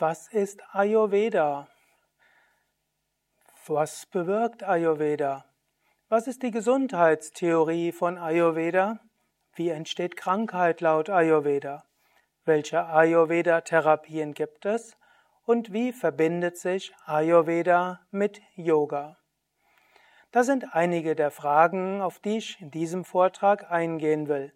Was ist Ayurveda? Was bewirkt Ayurveda? Was ist die Gesundheitstheorie von Ayurveda? Wie entsteht Krankheit laut Ayurveda? Welche Ayurveda-Therapien gibt es? Und wie verbindet sich Ayurveda mit Yoga? Das sind einige der Fragen, auf die ich in diesem Vortrag eingehen will.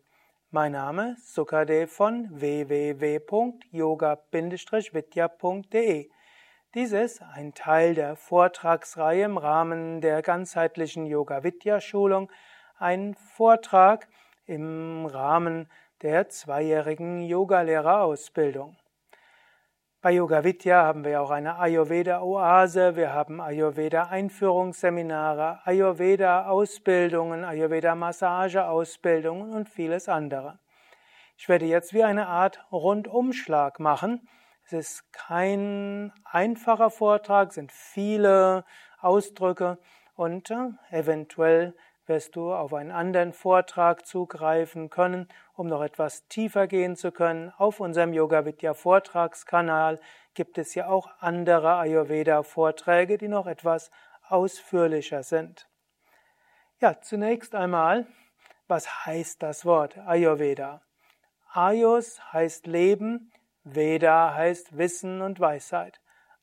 Mein Name ist Sukadev von www.yoga-vidya.de. Dies ist ein Teil der Vortragsreihe im Rahmen der ganzheitlichen Yoga-Vidya-Schulung, ein Vortrag im Rahmen der zweijährigen Yogalehrerausbildung. Bei Yoga Vidya haben wir auch eine Ayurveda Oase, wir haben Ayurveda Einführungsseminare, Ayurveda Ausbildungen, Ayurveda Massage Ausbildungen und vieles andere. Ich werde jetzt wie eine Art Rundumschlag machen. Es ist kein einfacher Vortrag, es sind viele Ausdrücke und äh, eventuell wirst du auf einen anderen Vortrag zugreifen können, um noch etwas tiefer gehen zu können. Auf unserem Yoga Vidya Vortragskanal gibt es ja auch andere Ayurveda Vorträge, die noch etwas ausführlicher sind. Ja, zunächst einmal, was heißt das Wort Ayurveda? Ayus heißt Leben, Veda heißt Wissen und Weisheit.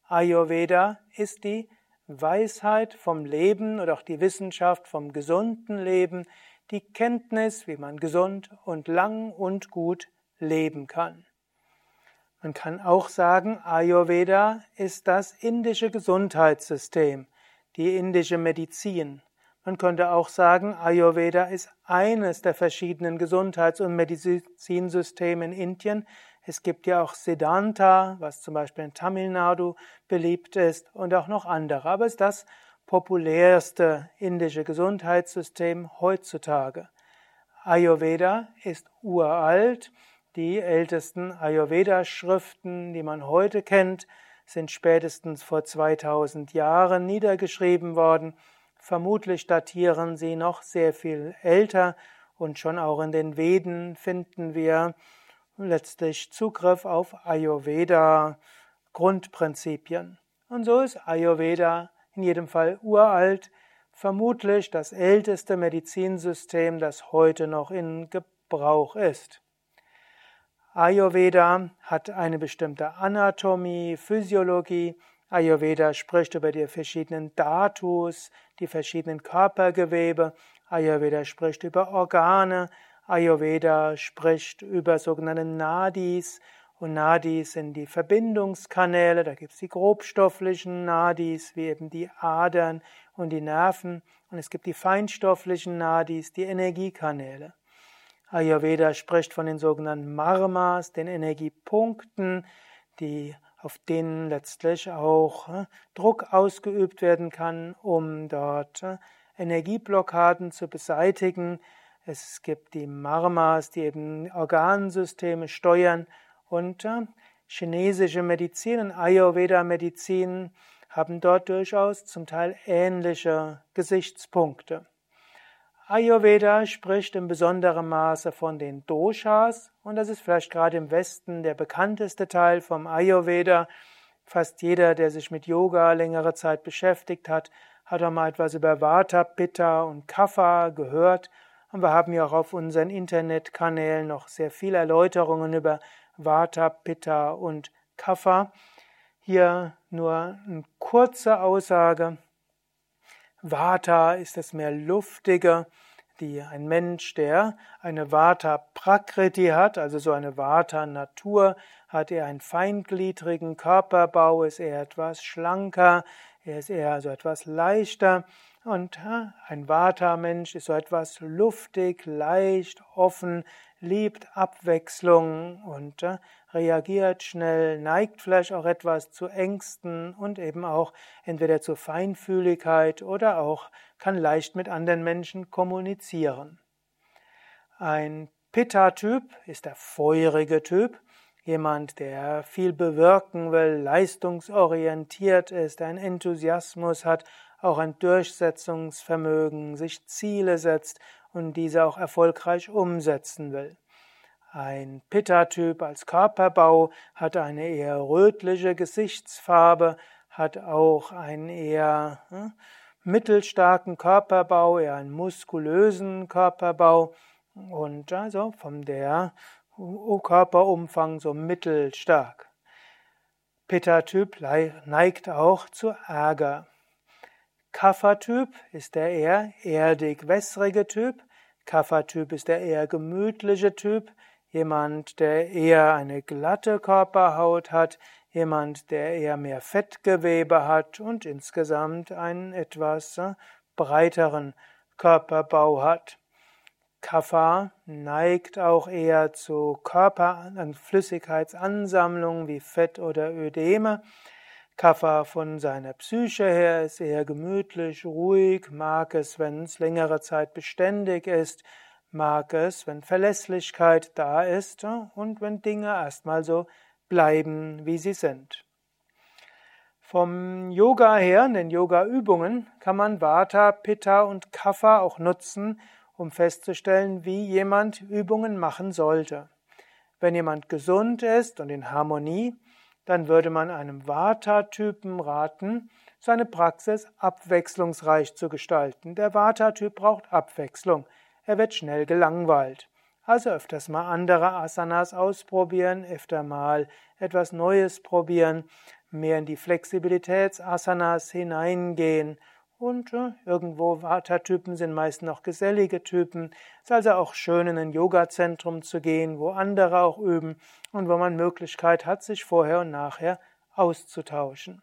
Ayurveda ist die Weisheit vom Leben oder auch die Wissenschaft vom gesunden Leben, die Kenntnis, wie man gesund und lang und gut leben kann. Man kann auch sagen, Ayurveda ist das indische Gesundheitssystem, die indische Medizin. Man könnte auch sagen, Ayurveda ist eines der verschiedenen Gesundheits- und Medizinsysteme in Indien, es gibt ja auch Siddhanta, was zum Beispiel in Tamil Nadu beliebt ist, und auch noch andere. Aber es ist das populärste indische Gesundheitssystem heutzutage. Ayurveda ist uralt. Die ältesten Ayurveda-Schriften, die man heute kennt, sind spätestens vor 2000 Jahren niedergeschrieben worden. Vermutlich datieren sie noch sehr viel älter und schon auch in den Veden finden wir letztlich Zugriff auf Ayurveda Grundprinzipien. Und so ist Ayurveda in jedem Fall uralt, vermutlich das älteste Medizinsystem, das heute noch in Gebrauch ist. Ayurveda hat eine bestimmte Anatomie, Physiologie. Ayurveda spricht über die verschiedenen Dhatus, die verschiedenen Körpergewebe. Ayurveda spricht über Organe. Ayurveda spricht über sogenannte Nadis und Nadis sind die Verbindungskanäle, da gibt es die grobstofflichen Nadis, wie eben die Adern und die Nerven. Und es gibt die feinstofflichen Nadis, die Energiekanäle. Ayurveda spricht von den sogenannten Marmas, den Energiepunkten, die auf denen letztlich auch äh, Druck ausgeübt werden kann, um dort äh, Energieblockaden zu beseitigen, es gibt die Marmas, die eben Organsysteme steuern und äh, chinesische Medizin und Ayurveda-Medizin haben dort durchaus zum Teil ähnliche Gesichtspunkte. Ayurveda spricht in besonderem Maße von den Doshas und das ist vielleicht gerade im Westen der bekannteste Teil vom Ayurveda. Fast jeder, der sich mit Yoga längere Zeit beschäftigt hat, hat auch mal etwas über Vata, Pitta und Kapha gehört und wir haben ja auch auf unseren Internetkanälen noch sehr viele Erläuterungen über Vata, Pitta und Kapha. Hier nur eine kurze Aussage. Vata ist das mehr luftige, die ein Mensch, der eine Vata Prakriti hat, also so eine Vata Natur, hat er einen feingliedrigen Körperbau, ist eher etwas schlanker, er ist eher so etwas leichter und ein Vata-Mensch ist so etwas luftig, leicht, offen, liebt Abwechslung und reagiert schnell, neigt vielleicht auch etwas zu Ängsten und eben auch entweder zu Feinfühligkeit oder auch kann leicht mit anderen Menschen kommunizieren. Ein Pitta-Typ ist der feurige Typ, jemand, der viel bewirken will, leistungsorientiert ist, einen Enthusiasmus hat auch ein Durchsetzungsvermögen, sich Ziele setzt und diese auch erfolgreich umsetzen will. Ein Pitta-Typ als Körperbau hat eine eher rötliche Gesichtsfarbe, hat auch einen eher hm, mittelstarken Körperbau, eher einen muskulösen Körperbau und also von der Körperumfang so mittelstark. Pitta-Typ neigt auch zu Ärger. Kapha-Typ ist der eher erdig-wässrige Typ. Kapha-Typ ist der eher gemütliche Typ. Jemand, der eher eine glatte Körperhaut hat, jemand, der eher mehr Fettgewebe hat und insgesamt einen etwas äh, breiteren Körperbau hat. Kapha neigt auch eher zu Körper- Flüssigkeitsansammlungen wie Fett oder Ödeme. Kapha von seiner Psyche her ist eher gemütlich, ruhig, mag es, wenn es längere Zeit beständig ist, mag es, wenn Verlässlichkeit da ist und wenn Dinge erstmal so bleiben, wie sie sind. Vom Yoga her, in den Yoga-Übungen, kann man Vata, Pitta und Kapha auch nutzen, um festzustellen, wie jemand Übungen machen sollte. Wenn jemand gesund ist und in Harmonie, dann würde man einem Vata-Typen raten, seine Praxis abwechslungsreich zu gestalten. Der Vata-Typ braucht Abwechslung. Er wird schnell gelangweilt. Also öfters mal andere Asanas ausprobieren, öfter mal etwas Neues probieren, mehr in die Flexibilitätsasanas hineingehen und äh, irgendwo Vata-Typen sind meist noch gesellige Typen. Es ist also auch schön, in ein Yoga-Zentrum zu gehen, wo andere auch üben und wo man Möglichkeit hat, sich vorher und nachher auszutauschen.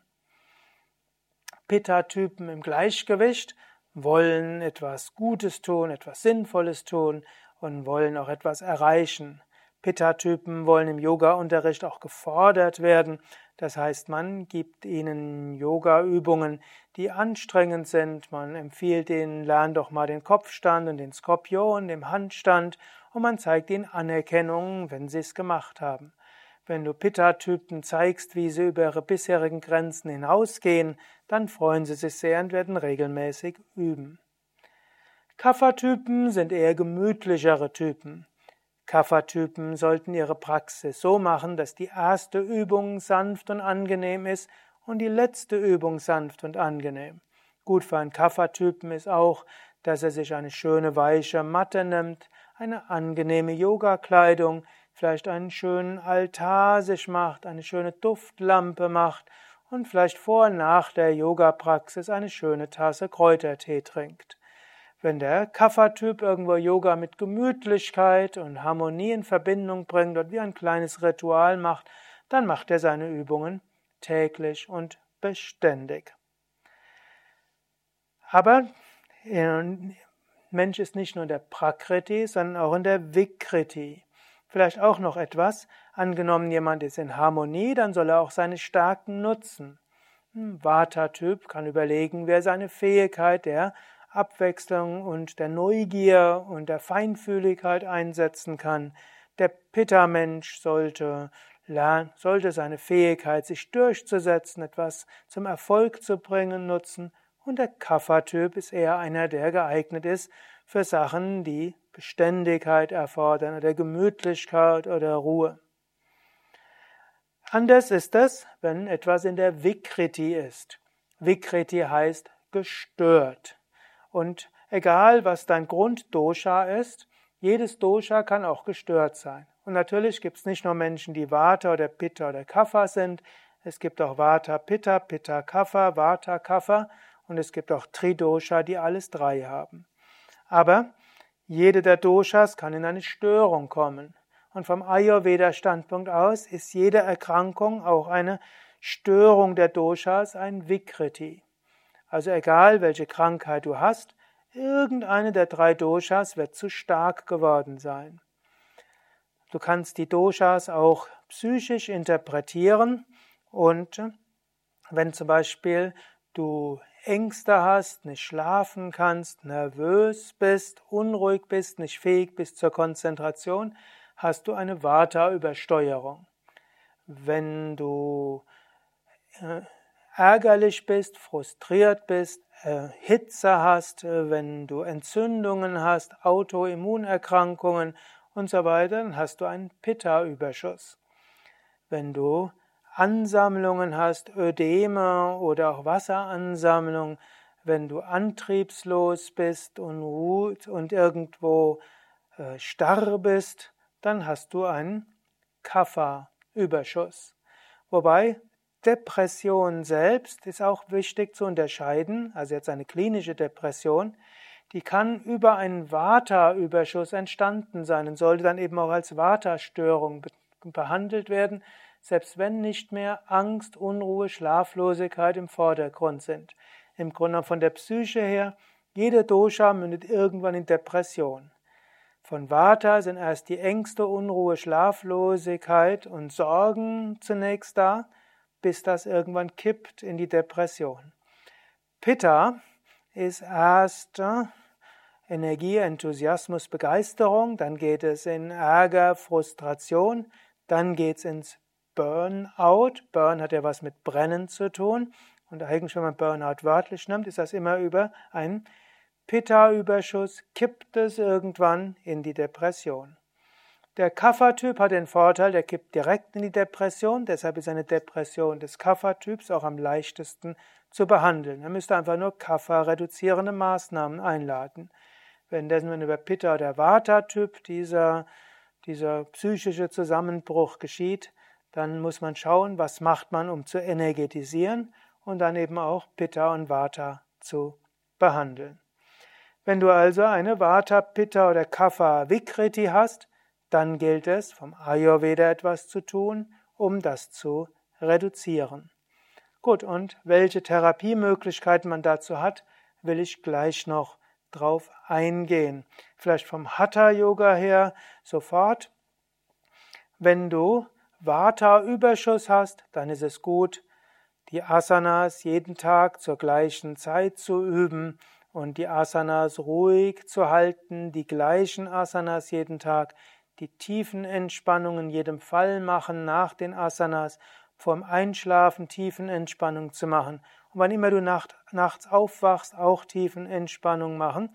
Pitta-Typen im Gleichgewicht wollen etwas Gutes tun, etwas Sinnvolles tun, und wollen auch etwas erreichen. Pitta-Typen wollen im Yoga-Unterricht auch gefordert werden. Das heißt, man gibt ihnen Yoga-Übungen, die anstrengend sind. Man empfiehlt ihnen, lern doch mal den Kopfstand und den Skorpion, den Handstand und man zeigt ihnen Anerkennung, wenn sie es gemacht haben. Wenn du Pitta-Typen zeigst, wie sie über ihre bisherigen Grenzen hinausgehen, dann freuen sie sich sehr und werden regelmäßig üben. Kapha-Typen sind eher gemütlichere Typen. Kapha-Typen sollten ihre Praxis so machen, dass die erste Übung sanft und angenehm ist und die letzte Übung sanft und angenehm. Gut für einen Kapha-Typen ist auch, dass er sich eine schöne weiche Matte nimmt, eine angenehme Yoga-Kleidung, vielleicht einen schönen Altar sich macht, eine schöne Duftlampe macht und vielleicht vor und nach der Yoga-Praxis eine schöne Tasse Kräutertee trinkt. Wenn der Kapha-Typ irgendwo Yoga mit Gemütlichkeit und Harmonie in Verbindung bringt und wie ein kleines Ritual macht, dann macht er seine Übungen täglich und beständig. Aber Mensch ist nicht nur in der Prakriti, sondern auch in der Vikriti. Vielleicht auch noch etwas. Angenommen, jemand ist in Harmonie, dann soll er auch seine Stärken nutzen. Ein Vata-Typ kann überlegen, wer seine Fähigkeit der Abwechslung und der Neugier und der Feinfühligkeit einsetzen kann. Der Pitta-Mensch sollte lernen, sollte seine Fähigkeit, sich durchzusetzen, etwas zum Erfolg zu bringen, nutzen. Und der Kapha-Typ ist eher einer, der geeignet ist für Sachen, die Beständigkeit erfordern oder Gemütlichkeit oder Ruhe. Anders ist es, wenn etwas in der Vikriti ist. Vikriti heißt gestört. Und egal, was dein Grunddosha ist, jedes Dosha kann auch gestört sein. Und natürlich gibt es nicht nur Menschen, die Vata oder Pitta oder Kapha sind, es gibt auch Vata, Pitta, Pitta, Kapha, Vata, Kapha und es gibt auch Tridosha, die alles drei haben. Aber jede der Doshas kann in eine Störung kommen. Und vom Ayurveda-Standpunkt aus ist jede Erkrankung auch eine Störung der Doshas, ein Vikriti. Also egal, welche Krankheit du hast, irgendeine der drei Doshas wird zu stark geworden sein. Du kannst die Doshas auch psychisch interpretieren und wenn zum Beispiel du Ängste hast, nicht schlafen kannst, nervös bist, unruhig bist, nicht fähig bist zur Konzentration, hast du eine Vata-Übersteuerung. Wenn du äh, ärgerlich bist, frustriert bist, äh, Hitze hast, äh, wenn du Entzündungen hast, Autoimmunerkrankungen und so weiter, dann hast du einen Pitta-Überschuss. Wenn du Ansammlungen hast, Ödeme oder auch Wasseransammlungen, wenn du antriebslos bist und ruht und irgendwo äh, starr bist, dann hast du einen Kapha-Überschuss. Wobei Depression selbst ist auch wichtig zu unterscheiden, also jetzt eine klinische Depression, die kann über einen Vata-Überschuss entstanden sein und sollte dann eben auch als Vata-Störung behandelt werden, selbst wenn nicht mehr Angst, Unruhe, Schlaflosigkeit im Vordergrund sind. Im Grunde von der Psyche her, jede Dosha mündet irgendwann in Depression. Von Vata sind erst die Ängste, Unruhe, Schlaflosigkeit und Sorgen zunächst da, bis das irgendwann kippt in die Depression. Pitta ist erst Energie, Enthusiasmus, Begeisterung, dann geht es in Ärger, Frustration, dann geht es ins Burnout. Burn hat ja was mit Brennen zu tun. Und eigentlich, wenn man Burnout wörtlich nimmt, ist das immer über einen Pitta-Überschuss, kippt es irgendwann in die Depression. Der Kapha-Typ hat den Vorteil, der kippt direkt in die Depression, deshalb ist eine Depression des Kapha-Typs auch am leichtesten zu behandeln. Er müsste einfach nur Kapha-reduzierende Maßnahmen einladen. Wenn wenn über Pitta- oder Vata-Typ dieser, dieser psychische Zusammenbruch geschieht, dann muss man schauen, was macht man, um zu energetisieren und dann eben auch Pitta und Vata zu behandeln. Wenn du also eine Vata, Pitta oder Kapha Vikriti hast, dann gilt es, vom Ayurveda etwas zu tun, um das zu reduzieren. Gut, und welche Therapiemöglichkeiten man dazu hat, will ich gleich noch drauf eingehen. Vielleicht vom Hatha-Yoga her sofort. Wenn du Vata-Überschuss hast, dann ist es gut, die Asanas jeden Tag zur gleichen Zeit zu üben und die Asanas ruhig zu halten, die gleichen Asanas jeden Tag, die tiefen Entspannungen in jedem Fall machen nach den Asanas, vorm Einschlafen tiefen Entspannung zu machen. Und wann immer du nacht, nachts aufwachst, auch tiefen Entspannung machen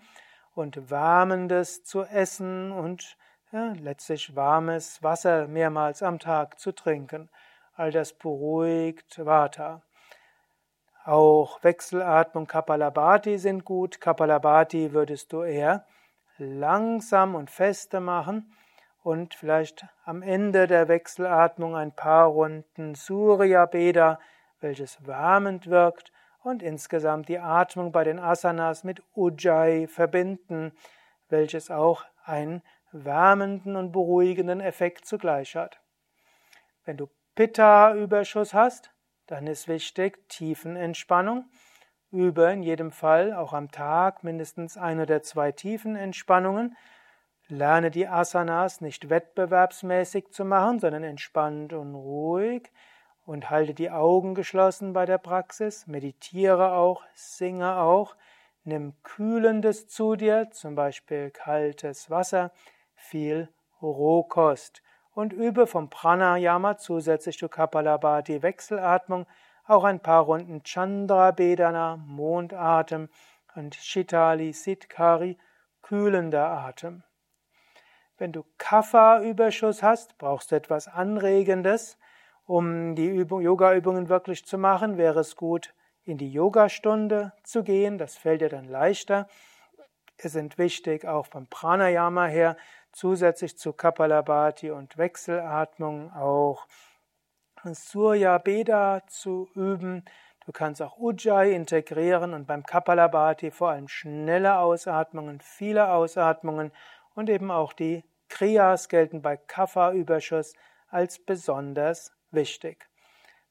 und wärmendes zu essen und ja, letztlich warmes Wasser mehrmals am Tag zu trinken. All das beruhigt Vata. Auch Wechselatmung Kapalabhati sind gut. Kapalabhati würdest du eher langsam und feste machen und vielleicht am Ende der Wechselatmung ein paar Runden Surya Beda, welches wärmend wirkt und insgesamt die Atmung bei den Asanas mit Ujjayi verbinden, welches auch einen wärmenden und beruhigenden Effekt zugleich hat. Wenn du Pitta-Überschuss hast, dann ist wichtig Tiefenentspannung. Übe in jedem Fall auch am Tag mindestens ein oder zwei Tiefenentspannungen Lerne die Asanas nicht wettbewerbsmäßig zu machen, sondern entspannt und ruhig und halte die Augen geschlossen bei der Praxis, meditiere auch, singe auch, nimm Kühlendes zu dir, zum Beispiel kaltes Wasser, viel Rohkost und übe vom Pranayama zusätzlich zu Kapalabhati Wechselatmung auch ein paar Runden Chandra Bedana, Mondatem und Shitali Siddhkari, kühlender Atem. Wenn du Kapha-Überschuss hast, brauchst du etwas Anregendes. Um die Yoga-Übungen wirklich zu machen, wäre es gut, in die Yogastunde zu gehen. Das fällt dir dann leichter. Es sind wichtig, auch beim Pranayama her, zusätzlich zu Kapalabhati und Wechselatmung auch Surya Beda zu üben. Du kannst auch Ujjayi integrieren und beim Kapalabhati vor allem schnelle Ausatmungen, viele Ausatmungen und eben auch die Kriyas gelten bei Kapha-Überschuss als besonders wichtig.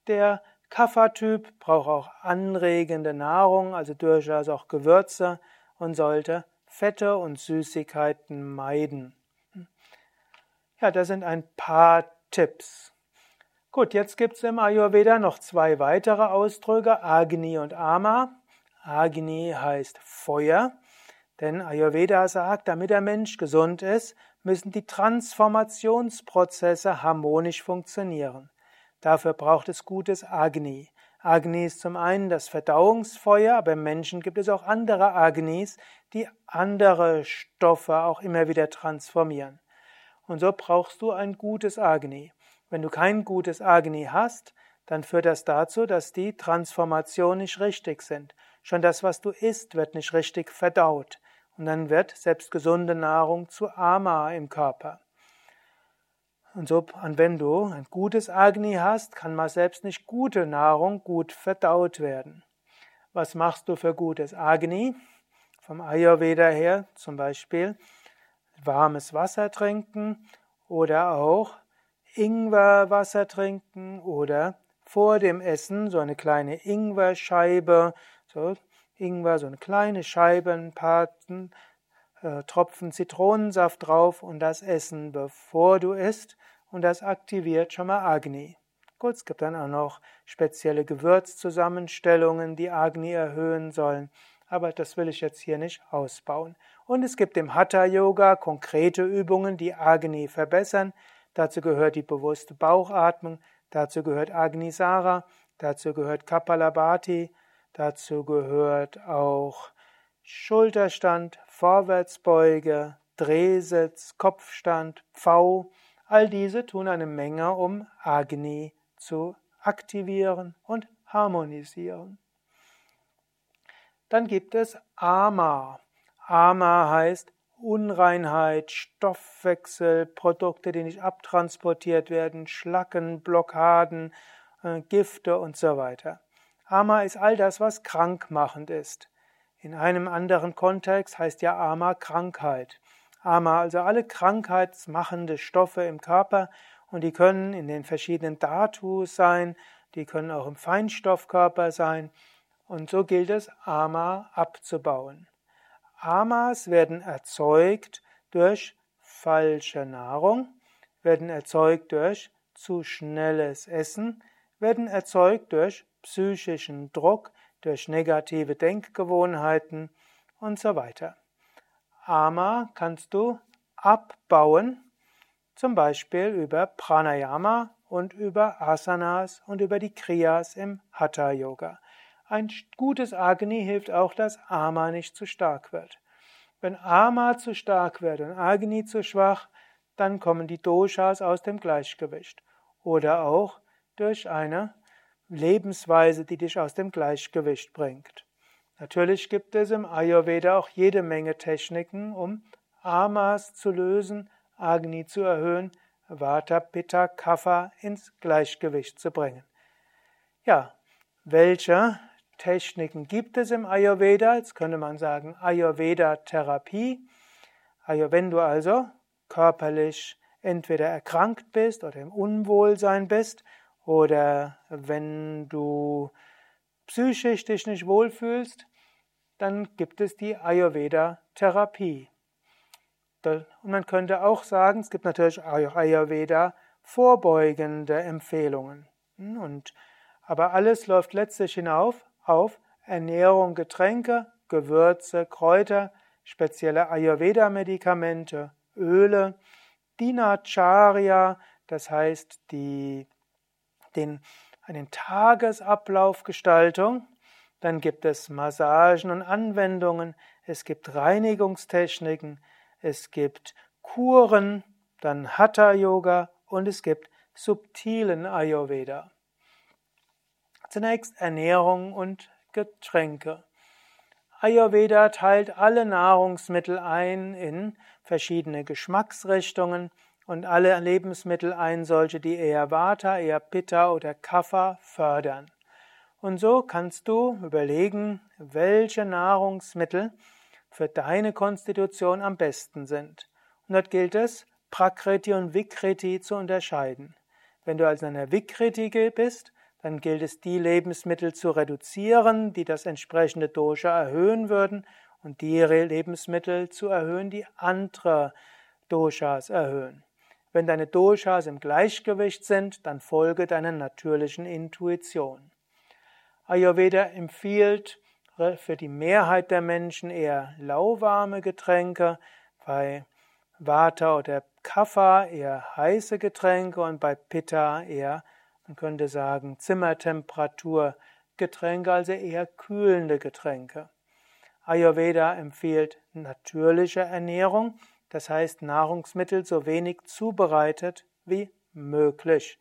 Der Kapha-Typ braucht auch anregende Nahrung, also durchaus auch Gewürze und sollte Fette und Süßigkeiten meiden. Ja, das sind ein paar Tipps. Gut, jetzt gibt es im Ayurveda noch zwei weitere Ausdrücke, Agni und Ama. Agni heißt Feuer, denn Ayurveda sagt, damit der Mensch gesund ist, müssen die Transformationsprozesse harmonisch funktionieren. Dafür braucht es gutes Agni. Agni ist zum einen das Verdauungsfeuer, aber im Menschen gibt es auch andere Agnis, die andere Stoffe auch immer wieder transformieren. Und so brauchst du ein gutes Agni. Wenn du kein gutes Agni hast, dann führt das dazu, dass die Transformationen nicht richtig sind. Schon das, was du isst, wird nicht richtig verdaut. Und dann wird selbst gesunde Nahrung zu Ama im Körper. Und so, und wenn du ein gutes Agni hast, kann mal selbst nicht gute Nahrung gut verdaut werden. Was machst du für gutes Agni? Vom Ayurveda her zum Beispiel warmes Wasser trinken oder auch Ingwerwasser trinken oder vor dem Essen so eine kleine Ingwerscheibe, so Ingwer, so eine kleine Scheibe, ein paar äh, Tropfen Zitronensaft drauf und das essen, bevor du isst und das aktiviert schon mal Agni. Gut, es gibt dann auch noch spezielle Gewürzzusammenstellungen, die Agni erhöhen sollen, aber das will ich jetzt hier nicht ausbauen. Und es gibt im Hatha Yoga konkrete Übungen, die Agni verbessern. Dazu gehört die bewusste Bauchatmung, dazu gehört Agnisara, dazu gehört Kapalabhati, dazu gehört auch Schulterstand, Vorwärtsbeuge, Drehsitz, Kopfstand, Pfau. All diese tun eine Menge, um Agni zu aktivieren und harmonisieren. Dann gibt es Ama. Ama heißt Unreinheit, Stoffwechsel, Produkte, die nicht abtransportiert werden, Schlacken, Blockaden, äh, Gifte und so weiter. Ama ist all das, was krankmachend ist. In einem anderen Kontext heißt ja Ama Krankheit. Ama, also alle krankheitsmachende Stoffe im Körper, und die können in den verschiedenen Dhatus sein, die können auch im Feinstoffkörper sein. Und so gilt es, Ama abzubauen. Amas werden erzeugt durch falsche Nahrung, werden erzeugt durch zu schnelles Essen, werden erzeugt durch psychischen Druck, durch negative Denkgewohnheiten und so weiter. Ama kannst du abbauen zum Beispiel über Pranayama und über Asanas und über die Kriyas im Hatha Yoga. Ein gutes Agni hilft auch, dass Ama nicht zu stark wird. Wenn Ama zu stark wird und Agni zu schwach, dann kommen die Doshas aus dem Gleichgewicht. Oder auch durch eine Lebensweise, die dich aus dem Gleichgewicht bringt. Natürlich gibt es im Ayurveda auch jede Menge Techniken, um Amas zu lösen, Agni zu erhöhen, Vata, Pitta, Kapha ins Gleichgewicht zu bringen. Ja, welche Techniken gibt es im Ayurveda? Jetzt könnte man sagen Ayurveda-Therapie. Wenn du also körperlich entweder erkrankt bist oder im Unwohlsein bist oder wenn du psychisch dich nicht wohlfühlst, dann gibt es die Ayurveda-Therapie. Und man könnte auch sagen, es gibt natürlich Ayurveda vorbeugende Empfehlungen. Hm, und, aber alles läuft letztlich hinauf auf Ernährung, Getränke, Gewürze, Kräuter, spezielle Ayurveda-Medikamente, Öle, Dinacharya, das heißt die, den, einen Tagesablaufgestaltung. Dann gibt es Massagen und Anwendungen, es gibt Reinigungstechniken, es gibt Kuren, dann Hatha Yoga und es gibt subtilen Ayurveda. Zunächst Ernährung und Getränke. Ayurveda teilt alle Nahrungsmittel ein in verschiedene Geschmacksrichtungen und alle Lebensmittel ein, solche, die eher Vata, eher Pitta oder Kapha fördern. Und so kannst du überlegen, welche Nahrungsmittel für deine Konstitution am besten sind. Und dort gilt es, Prakriti und Vikriti zu unterscheiden. Wenn du also in einer Vikriti bist, dann gilt es, die Lebensmittel zu reduzieren, die das entsprechende Dosha erhöhen würden, und die Lebensmittel zu erhöhen, die andere Doshas erhöhen. Wenn deine Doshas im Gleichgewicht sind, dann folge deiner natürlichen Intuition. Ayurveda empfiehlt für die Mehrheit der Menschen eher lauwarme Getränke, bei Vata oder Kapha eher heiße Getränke und bei Pitta eher, man könnte sagen, Zimmertemperatur Getränke, also eher kühlende Getränke. Ayurveda empfiehlt natürliche Ernährung, Das heißt, Nahrungsmittel so wenig zubereitet wie möglich.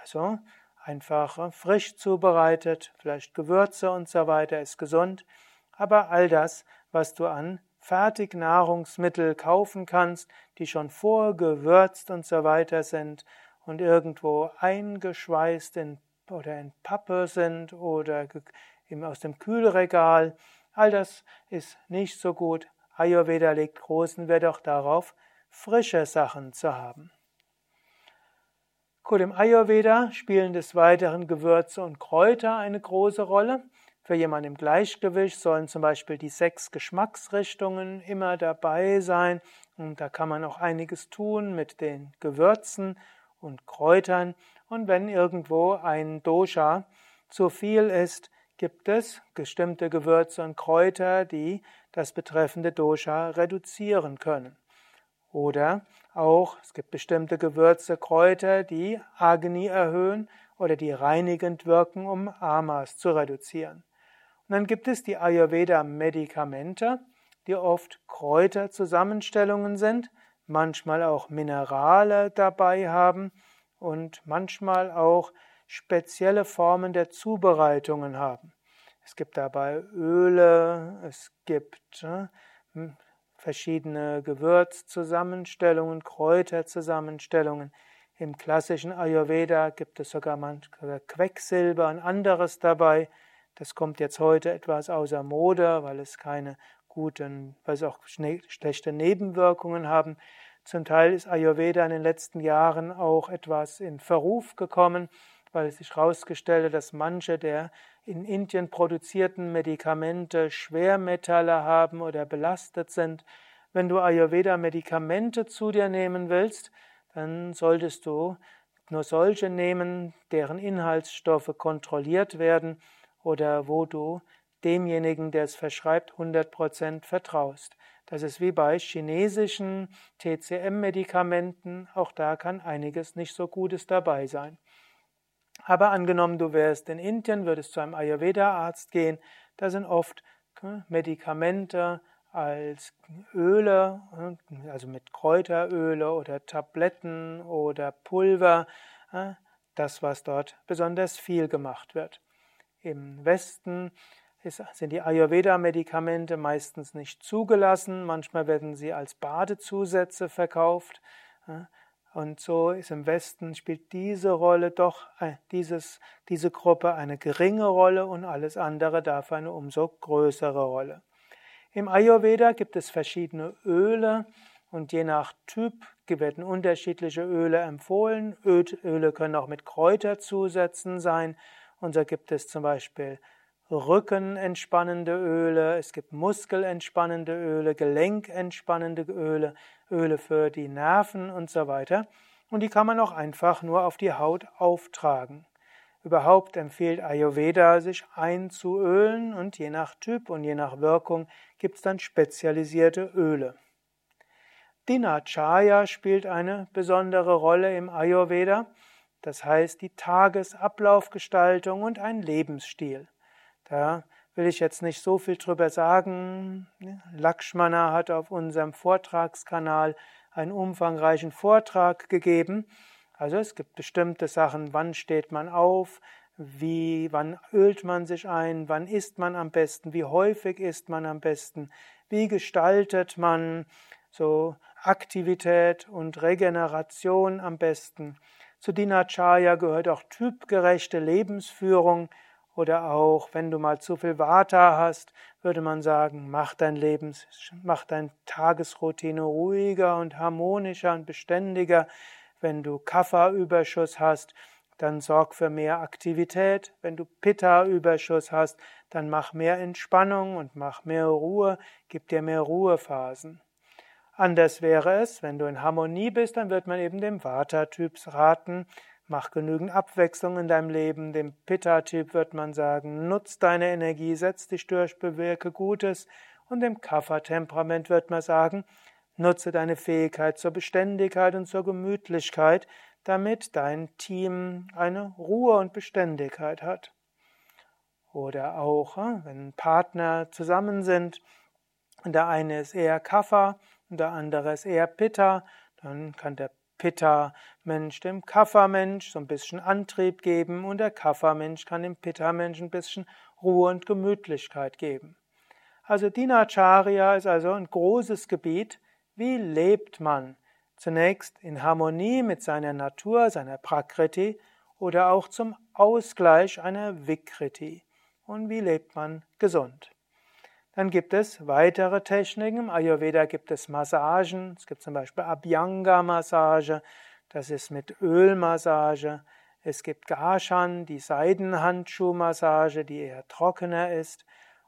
Also einfach frisch zubereitet, vielleicht Gewürze und so weiter ist gesund, aber all das, was du an Fertignahrungsmittel kaufen kannst, die schon vorgewürzt und so weiter sind und irgendwo eingeschweißt in, oder in Pappe sind oder aus dem Kühlregal, all das ist nicht so gut. Ayurveda legt großen Wert auch darauf, frische Sachen zu haben. Gut, im Ayurveda spielen des Weiteren Gewürze und Kräuter eine große Rolle. Für jemanden im Gleichgewicht sollen zum Beispiel die sechs Geschmacksrichtungen immer dabei sein. Und da kann man auch einiges tun mit den Gewürzen und Kräutern. Und wenn irgendwo ein Dosha zu viel ist, gibt es bestimmte Gewürze und Kräuter, die das betreffende Dosha reduzieren können. Oder auch, es gibt bestimmte Gewürze, Kräuter, die Agni erhöhen oder die reinigend wirken, um Amas zu reduzieren. Und dann gibt es die Ayurveda-Medikamente, die oft Kräuterzusammenstellungen sind, manchmal auch Minerale dabei haben und manchmal auch spezielle Formen der Zubereitungen haben. Es gibt dabei Öle, es gibt äh, verschiedene Gewürzzusammenstellungen, Kräuterzusammenstellungen. Im klassischen Ayurveda gibt es sogar manchmal Quecksilber und anderes dabei. Das kommt jetzt heute etwas außer Mode, weil es keine guten, weil es auch schlechte Nebenwirkungen haben. Zum Teil ist Ayurveda in den letzten Jahren auch etwas in Verruf gekommen, weil es sich herausgestellt hat, dass manche der in Indien produzierten Medikamente Schwermetalle haben oder belastet sind. Wenn du Ayurveda-Medikamente zu dir nehmen willst, dann solltest du nur solche nehmen, deren Inhaltsstoffe kontrolliert werden oder wo du demjenigen, der es verschreibt, 100% vertraust. Das ist wie bei chinesischen TCM-Medikamenten, auch da kann einiges nicht so Gutes dabei sein. Aber angenommen, du wärst in Indien, würdest zu einem Ayurveda-Arzt gehen, da sind oft hm, Medikamente als Öle, hm, also mit Kräuteröle oder Tabletten oder Pulver, hm, das, was dort besonders viel gemacht wird. Im Westen sind die Ayurveda-Medikamente meistens nicht zugelassen, manchmal werden sie als Badezusätze verkauft. Und so ist im Westen spielt diese Rolle doch, dieses, diese Gruppe eine geringe Rolle und alles andere darf eine umso größere Rolle. Im Ayurveda gibt es verschiedene Öle und je nach Typ werden unterschiedliche Öle empfohlen. Öle können auch mit Kräuterzusätzen sein. Und so gibt es zum Beispiel rückenentspannende Öle, es gibt muskelentspannende Öle, gelenkentspannende Öle, Öle für die Nerven und so weiter. Und die kann man auch einfach nur auf die Haut auftragen. Überhaupt empfiehlt Ayurveda, sich einzuölen und je nach Typ und je nach Wirkung gibt es dann spezialisierte Öle. Dinacharya spielt eine besondere Rolle im Ayurveda, das heißt die Tagesablaufgestaltung und ein Lebensstil. Da will ich jetzt nicht so viel drüber sagen. Lakshmana hat auf unserem Vortragskanal einen umfangreichen Vortrag gegeben. Also es gibt bestimmte Sachen, wann steht man auf, wie, wann ölt man sich ein, wann isst man am besten, wie häufig isst man am besten, wie gestaltet man so Aktivität und Regeneration am besten. Zu Dinacharya gehört auch typgerechte Lebensführung, oder auch, wenn du mal zu viel Vata hast, würde man sagen, mach dein Leben, mach dein Tagesroutine ruhiger und harmonischer und beständiger. Wenn du Kapha-Überschuss hast, dann sorg für mehr Aktivität. Wenn du Pitta-Überschuss hast, dann mach mehr Entspannung und mach mehr Ruhe, gib dir mehr Ruhephasen. Anders wäre es, wenn du in Harmonie bist, dann wird man eben dem Vata-Typs raten, Mach genügend Abwechslung in deinem Leben. Dem Pitta-Typ wird man sagen, nutz deine Energie, setz dich durch, bewirke Gutes. Und dem Kapha-Temperament wird man sagen, nutze deine Fähigkeit zur Beständigkeit und zur Gemütlichkeit, damit dein Team eine Ruhe und Beständigkeit hat. Oder auch, äh, wenn Partner zusammen sind, der eine ist eher Kapha, und der andere ist eher Pitta, dann kann der Pitta-Mensch dem Kapha-Mensch so ein bisschen Antrieb geben und der Kapha-Mensch kann dem Pitta-Mensch ein bisschen Ruhe und Gemütlichkeit geben. Also Dinacharya ist also ein großes Gebiet. Wie lebt man? Zunächst in Harmonie mit seiner Natur, seiner Prakriti oder auch zum Ausgleich einer Vikriti. Und wie lebt man gesund? Dann gibt es weitere Techniken. Im Ayurveda gibt es Massagen. Es gibt zum Beispiel Abhyanga-Massage. Das ist mit Ölmassage. Es gibt Gashan, die Seidenhandschuhmassage, die eher trockener ist.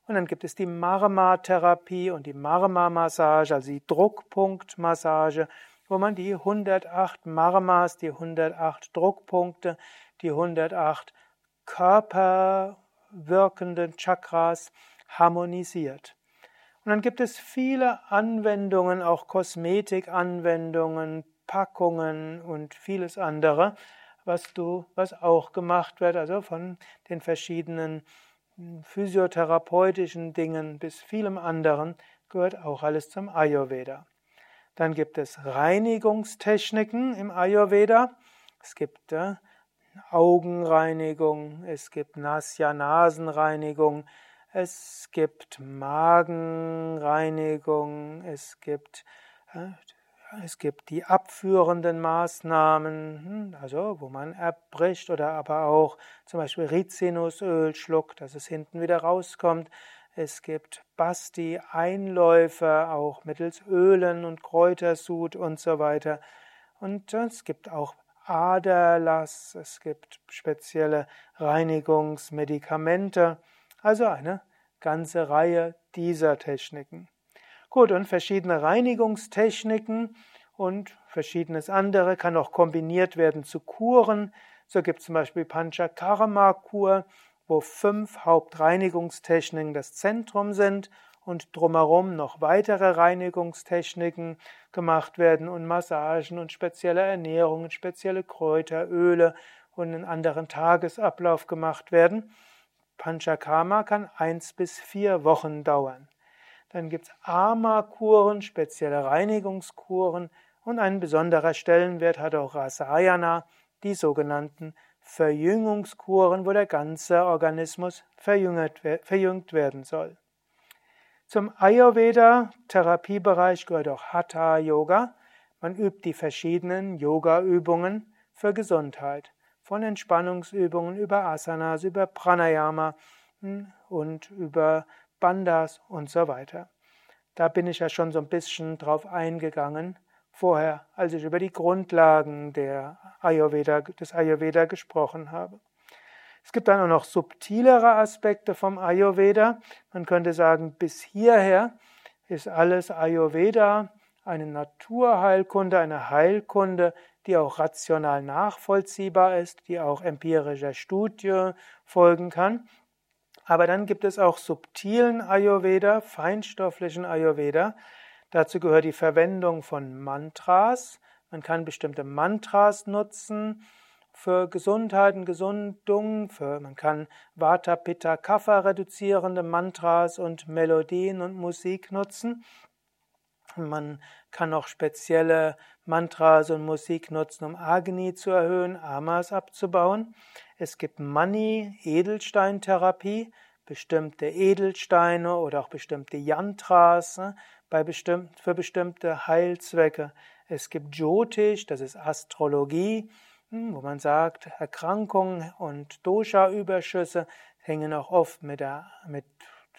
Und dann gibt es die Marma-Therapie und die Marma-Massage, also die Druckpunktmassage, wo man die 108 Marmas, die 108 Druckpunkte, die 108 körperwirkenden Chakras harmonisiert. Und dann gibt es viele Anwendungen, auch Kosmetikanwendungen, Packungen und vieles andere, was du, was auch gemacht wird, also von den verschiedenen hm, physiotherapeutischen Dingen bis vielem anderen gehört auch alles zum Ayurveda. Dann gibt es Reinigungstechniken im Ayurveda. Es gibt äh, Augenreinigung, es gibt Nasya-Nasenreinigung, es gibt Magenreinigung, es gibt, äh, es gibt die abführenden Maßnahmen, hm, also wo man erbricht oder aber auch zum Beispiel Rizinusöl schluckt, dass es hinten wieder rauskommt. Es gibt Basti-Einläufe, auch mittels Ölen und Kräutersud und so weiter. Und es gibt auch Aderlass, es gibt spezielle Reinigungsmedikamente. Also eine ganze Reihe dieser Techniken. Gut, und verschiedene Reinigungstechniken und verschiedenes andere kann auch kombiniert werden zu Kuren. So gibt es zum Beispiel Panchakarma-Kur, wo fünf Hauptreinigungstechniken das Zentrum sind und drumherum noch weitere Reinigungstechniken gemacht werden und Massagen und spezielle Ernährungen, spezielle Kräuter, Öle und einen anderen Tagesablauf gemacht werden. Panchakarma kann eins bis vier Wochen dauern. Dann gibt es Ama-Kuren, spezielle Reinigungskuren und ein besonderer Stellenwert hat auch Rasayana, die sogenannten Verjüngungskuren, wo der ganze Organismus verjüngt werden soll. Zum Ayurveda-Therapiebereich gehört auch Hatha Yoga. Man übt die verschiedenen Yoga-Übungen für Gesundheit von Entspannungsübungen über Asanas, über Pranayama hm, und über Bandhas und so weiter. Da bin ich ja schon so ein bisschen drauf eingegangen vorher, als ich über die Grundlagen der Ayurveda, des Ayurveda gesprochen habe. Es gibt dann auch noch subtilere Aspekte vom Ayurveda. Man könnte sagen, bis hierher ist alles Ayurveda eine Naturheilkunde, eine Heilkunde, die auch rational nachvollziehbar ist, die auch empirischer Studie folgen kann. Aber dann gibt es auch subtilen Ayurveda, feinstofflichen Ayurveda. Dazu gehört die Verwendung von Mantras. Man kann bestimmte Mantras nutzen für Gesundheit und Gesundung. Für, man kann Vata, Pitta, Kapha reduzierende Mantras und Melodien und Musik nutzen. Man kann auch spezielle Mantras und Musik nutzen, um Agni zu erhöhen, Amas abzubauen. Es gibt Mani, Edelsteintherapie, bestimmte Edelsteine oder auch bestimmte Yantras ne, bei bestimmt, für bestimmte Heilzwecke. Es gibt Jyotish, das ist Astrologie, hm, wo man sagt, Erkrankungen und Dosha-Überschüsse hängen auch oft mit, der, mit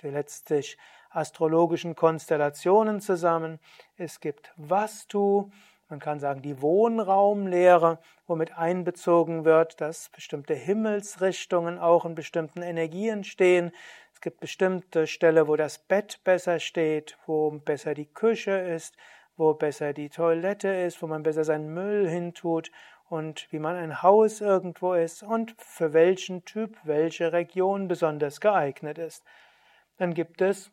letztlich astrologischen Konstellationen zusammen. Es gibt Vastu, man kann sagen die Wohnraumlehre, womit einbezogen wird, dass bestimmte Himmelsrichtungen auch in bestimmten Energien stehen. Es gibt bestimmte Stellen, wo das Bett besser steht, wo besser die Küche ist, wo besser die Toilette ist, wo man besser seinen Müll hintut und wie man ein Haus irgendwo ist und für welchen Typ welche Region besonders geeignet ist. Dann gibt es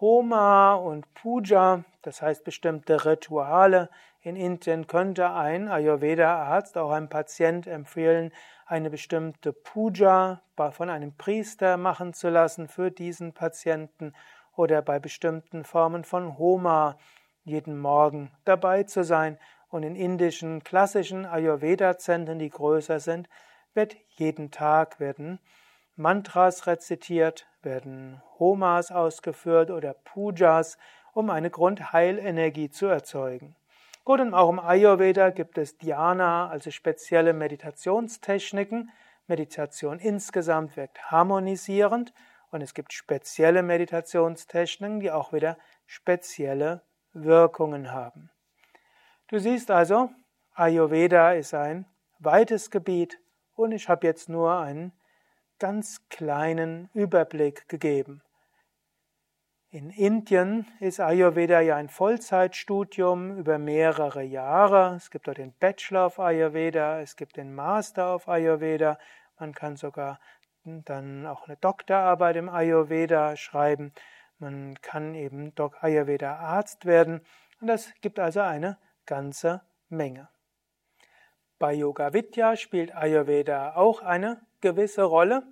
Homa und Puja, das heißt bestimmte Rituale. In Indien könnte ein Ayurveda-Arzt auch einem Patient empfehlen, eine bestimmte Puja von einem Priester machen zu lassen für diesen Patienten oder bei bestimmten Formen von Homa jeden Morgen dabei zu sein. Und in indischen klassischen Ayurveda-Zentren, die größer sind, wird jeden Tag werden Mantras rezitiert, werden Homas ausgeführt oder Pujas, um eine Grundheilenergie zu erzeugen. Gut, und auch im Ayurveda gibt es Dhyana, also spezielle Meditationstechniken. Meditation insgesamt wirkt harmonisierend und es gibt spezielle Meditationstechniken, die auch wieder spezielle Wirkungen haben. Du siehst also, Ayurveda ist ein weites Gebiet und ich habe jetzt nur einen ganz kleinen Überblick gegeben. In Indien ist Ayurveda ja ein Vollzeitstudium über mehrere Jahre. Es gibt dort den Bachelor of Ayurveda, es gibt den Master of Ayurveda. Man kann sogar dann auch eine Doktorarbeit im Ayurveda schreiben. Man kann eben Ayurveda Arzt werden. Und das gibt also eine ganze Menge. Bei Yoga Vidya spielt Ayurveda auch eine gewisse Rolle.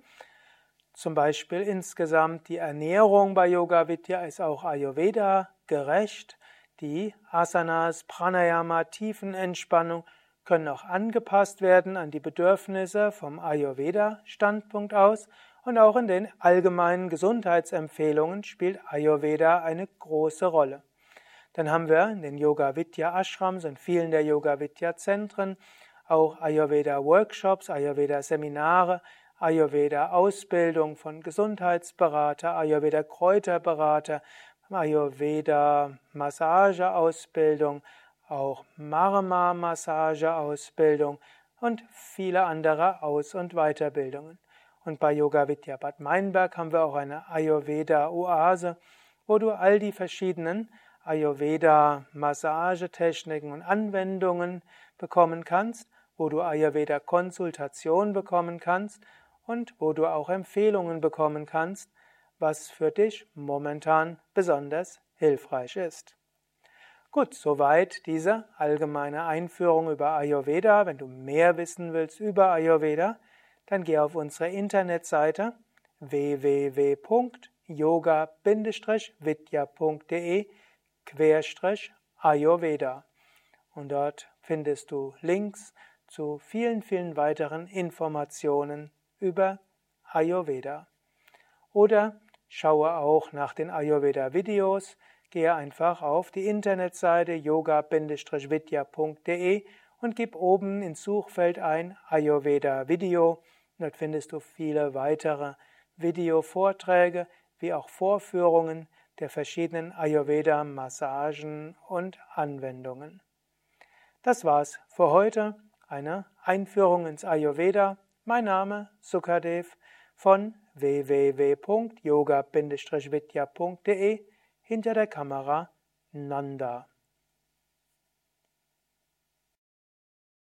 Zum Beispiel insgesamt die Ernährung bei Yoga Vidya ist auch Ayurveda gerecht. Die Asanas, Pranayama, Tiefenentspannung können auch angepasst werden an die Bedürfnisse vom Ayurveda-Standpunkt aus und auch in den allgemeinen Gesundheitsempfehlungen spielt Ayurveda eine große Rolle. Dann haben wir in den Yoga Vidya Ashrams und vielen der Yoga Vidya Zentren auch Ayurveda Workshops, Ayurveda Seminare, Ayurveda Ausbildung von Gesundheitsberater, Ayurveda Kräuterberater, Ayurveda Massageausbildung, auch Marma Massageausbildung und viele andere Aus- und Weiterbildungen. Und bei Yoga Vidya Bad Meinberg haben wir auch eine Ayurveda Oase, wo du all die verschiedenen Ayurveda Massagetechniken und Anwendungen bekommen kannst, wo du Ayurveda Konsultation bekommen kannst und wo du auch Empfehlungen bekommen kannst, was für dich momentan besonders hilfreich ist. Gut, soweit diese allgemeine Einführung über Ayurveda. Wenn du mehr wissen willst über Ayurveda, dann geh auf unsere Internetseite www.yoga-vidya.de Ayurveda und dort findest du Links zu vielen, vielen weiteren Informationen über Ayurveda. Oder schaue auch nach den Ayurveda-Videos, gehe einfach auf die Internetseite yoga-vidya.de und gib oben ins Suchfeld ein Ayurveda Video. Dort findest du viele weitere Videovorträge wie auch Vorführungen der verschiedenen Ayurveda-Massagen und Anwendungen. Das war's für heute. Eine Einführung ins Ayurveda mein Name Sukadev von www.yoga-vidya.de hinter der Kamera Nanda.